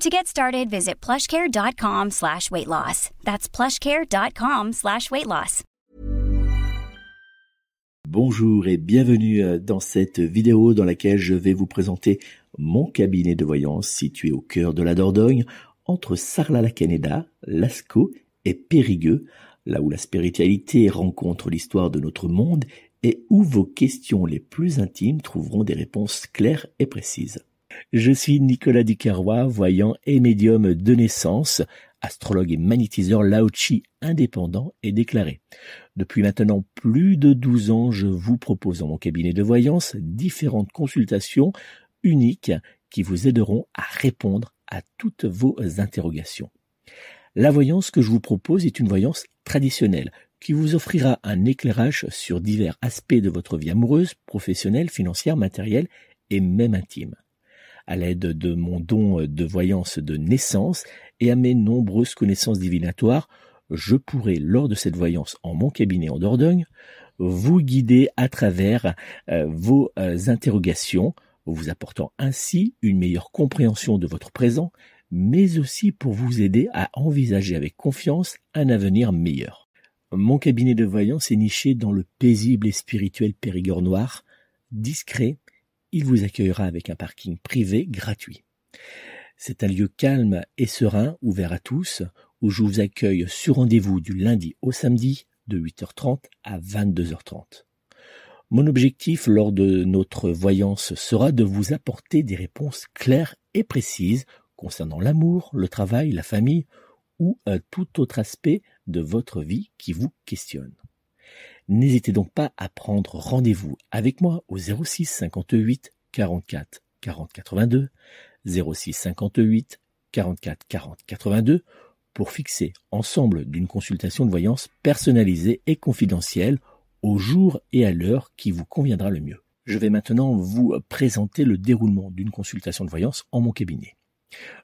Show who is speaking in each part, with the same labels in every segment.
Speaker 1: To get started, visit plushcare.com slash weight loss. That's plushcare.com slash weight loss.
Speaker 2: Bonjour et bienvenue euh, dans cette vidéo dans laquelle je vais vous présenter mon cabinet de voyance situé au cœur de la Dordogne, entre Sarlat-la-Canéda, Lascaux et Périgueux, là où la spiritualité rencontre l'histoire de notre monde et où vos questions les plus intimes trouveront des réponses claires et précises. Je suis Nicolas Ducarrois, voyant et médium de naissance, astrologue et magnétiseur Laochi indépendant et déclaré. Depuis maintenant plus de 12 ans, je vous propose dans mon cabinet de voyance différentes consultations uniques qui vous aideront à répondre à toutes vos interrogations. La voyance que je vous propose est une voyance traditionnelle qui vous offrira un éclairage sur divers aspects de votre vie amoureuse, professionnelle, financière, matérielle et même intime. À l'aide de mon don de voyance de naissance et à mes nombreuses connaissances divinatoires, je pourrai, lors de cette voyance en mon cabinet en Dordogne, vous guider à travers euh, vos euh, interrogations, vous apportant ainsi une meilleure compréhension de votre présent, mais aussi pour vous aider à envisager avec confiance un avenir meilleur. Mon cabinet de voyance est niché dans le paisible et spirituel Périgord noir, discret, il vous accueillera avec un parking privé gratuit. C'est un lieu calme et serein, ouvert à tous, où je vous accueille sur rendez-vous du lundi au samedi de 8h30 à 22h30. Mon objectif lors de notre voyance sera de vous apporter des réponses claires et précises concernant l'amour, le travail, la famille ou un tout autre aspect de votre vie qui vous questionne. N'hésitez donc pas à prendre rendez-vous avec moi au 06 58 44 40 82, 06 58 44 40 82 pour fixer ensemble d'une consultation de voyance personnalisée et confidentielle au jour et à l'heure qui vous conviendra le mieux. Je vais maintenant vous présenter le déroulement d'une consultation de voyance en mon cabinet.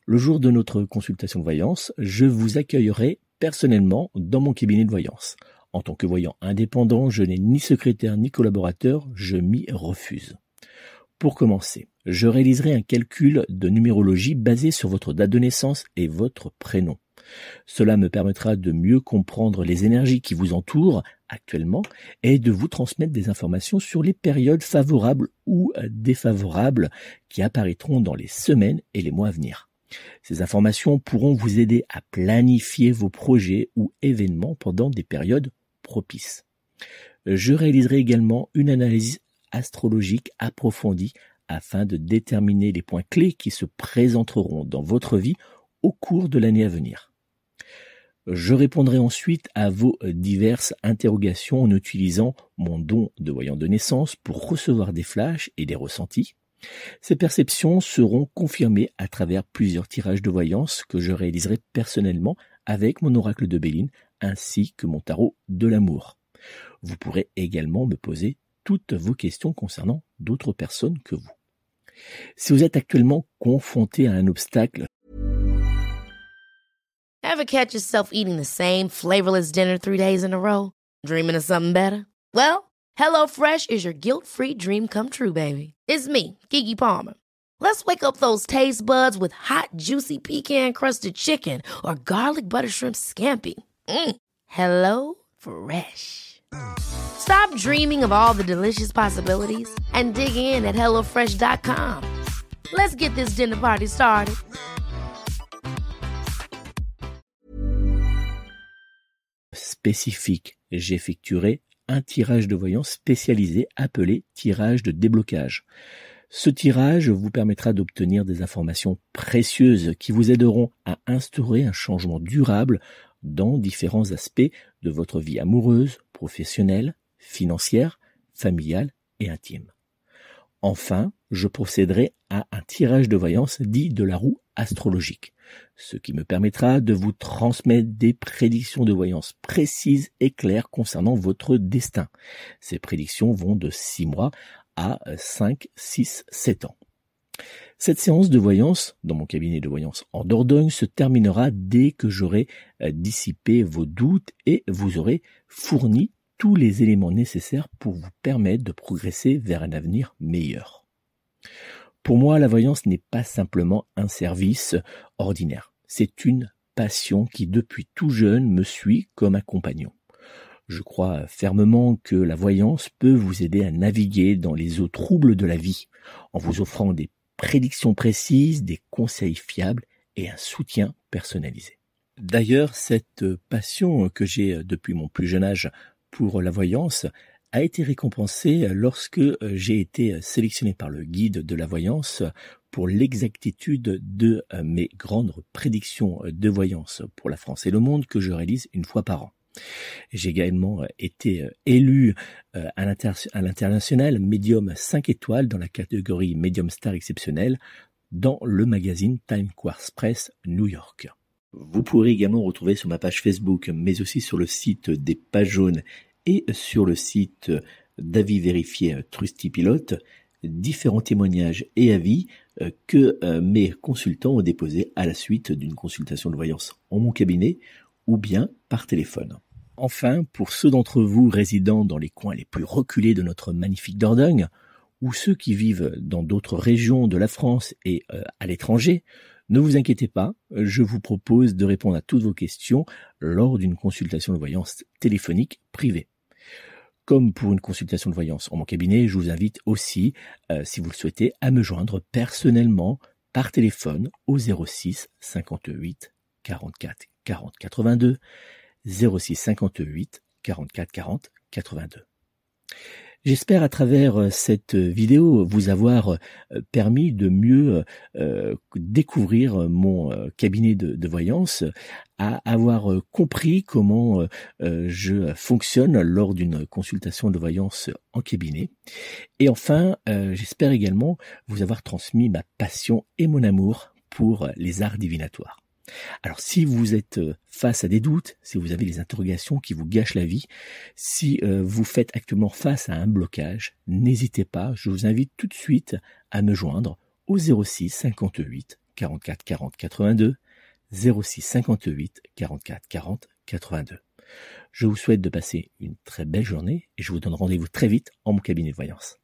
Speaker 2: Le jour de notre consultation de voyance, je vous accueillerai personnellement dans mon cabinet de voyance. En tant que voyant indépendant, je n'ai ni secrétaire ni collaborateur, je m'y refuse. Pour commencer, je réaliserai un calcul de numérologie basé sur votre date de naissance et votre prénom. Cela me permettra de mieux comprendre les énergies qui vous entourent actuellement et de vous transmettre des informations sur les périodes favorables ou défavorables qui apparaîtront dans les semaines et les mois à venir. Ces informations pourront vous aider à planifier vos projets ou événements pendant des périodes Je réaliserai également une analyse astrologique approfondie afin de déterminer les points clés qui se présenteront dans votre vie au cours de l'année à venir. Je répondrai ensuite à vos diverses interrogations en utilisant mon don de voyant de naissance pour recevoir des flashs et des ressentis. Ces perceptions seront confirmées à travers plusieurs tirages de voyance que je réaliserai personnellement avec mon oracle de Béline ainsi que mon tarot de l'amour. Vous pourrez également me poser toutes vos questions concernant d'autres personnes que vous. Si vous êtes actuellement confronté à un obstacle
Speaker 3: Ever catch yourself eating the same flavorless dinner three days in a row? Dreaming of something better? Well, HelloFresh is your guilt-free dream come true, baby. It's me, Kiki Palmer. Let's wake up those taste buds with hot, juicy pecan-crusted chicken or garlic butter shrimp scampi. Mm. Hello Fresh. Stop dreaming of all the delicious possibilities and dig in at HelloFresh.com. Let's get this dinner party started.
Speaker 2: Spécifique, j'effectuerai un tirage de voyance spécialisé appelé tirage de déblocage. Ce tirage vous permettra d'obtenir des informations précieuses qui vous aideront à instaurer un changement durable dans différents aspects de votre vie amoureuse, professionnelle, financière, familiale et intime. Enfin, je procéderai à un tirage de voyance dit de la roue astrologique, ce qui me permettra de vous transmettre des prédictions de voyance précises et claires concernant votre destin. Ces prédictions vont de 6 mois à 5, 6, 7 ans. Cette séance de voyance, dans mon cabinet de voyance en Dordogne, se terminera dès que j'aurai euh, dissipé vos doutes et vous aurez fourni tous les éléments nécessaires pour vous permettre de progresser vers un avenir meilleur. Pour moi, la voyance n'est pas simplement un service ordinaire. C'est une passion qui, depuis tout jeune, me suit comme un compagnon. Je crois fermement que la voyance peut vous aider à naviguer dans les eaux troubles de la vie, en vous offrant des prédictions précises, des conseils fiables et un soutien personnalisé. D'ailleurs, cette passion que j'ai depuis mon plus jeune âge pour la voyance a été récompensée lorsque j'ai été sélectionné par le guide de la voyance pour l'exactitude de mes grandes prédictions de voyance pour la France et le monde que je réalise une fois par an. J'ai également euh, été euh, élu euh, à l'international médium 5 étoiles dans la catégorie médium star exceptionnel dans le magazine Time Quartz Press New York. Vous pourrez également retrouver sur ma page Facebook, mais aussi sur le site des pages jaunes et sur le site d'avis vérifié Trusty Pilote, différents témoignages et avis que mes consultants ont déposés à la suite d'une consultation de voyance en mon cabinet ou bien par téléphone. Enfin, pour ceux d'entre vous résidant dans les coins les plus reculés de notre magnifique Dordogne, ou ceux qui vivent dans d'autres régions de la France et euh, à l'étranger, ne vous inquiétez pas, je vous propose de répondre à toutes vos questions lors d'une consultation de voyance téléphonique privée. Comme pour une consultation de voyance en mon cabinet, je vous invite aussi, euh, si vous le souhaitez, à me joindre personnellement par téléphone au 06 58 44 40 82 06 58 44 40 82. J'espère à travers euh, cette vidéo vous avoir euh, permis de mieux euh, découvrir mon cabinet de, voyance, à avoir compris comment je fonctionne lors d'une consultation de voyance en cabinet. Et enfin, j'espère également vous avoir transmis ma passion et mon amour pour les arts divinatoires. Alors si vous êtes euh, face à des doutes, si vous avez des interrogations qui vous gâchent la vie, si euh, vous faites actuellement face à un blocage, n'hésitez pas, je vous invite tout de suite à me joindre au 06 58 44 40 82 06 58 44 40 82. Je vous souhaite de passer une très belle journée et je vous donne rendez-vous très vite en mon cabinet de voyance.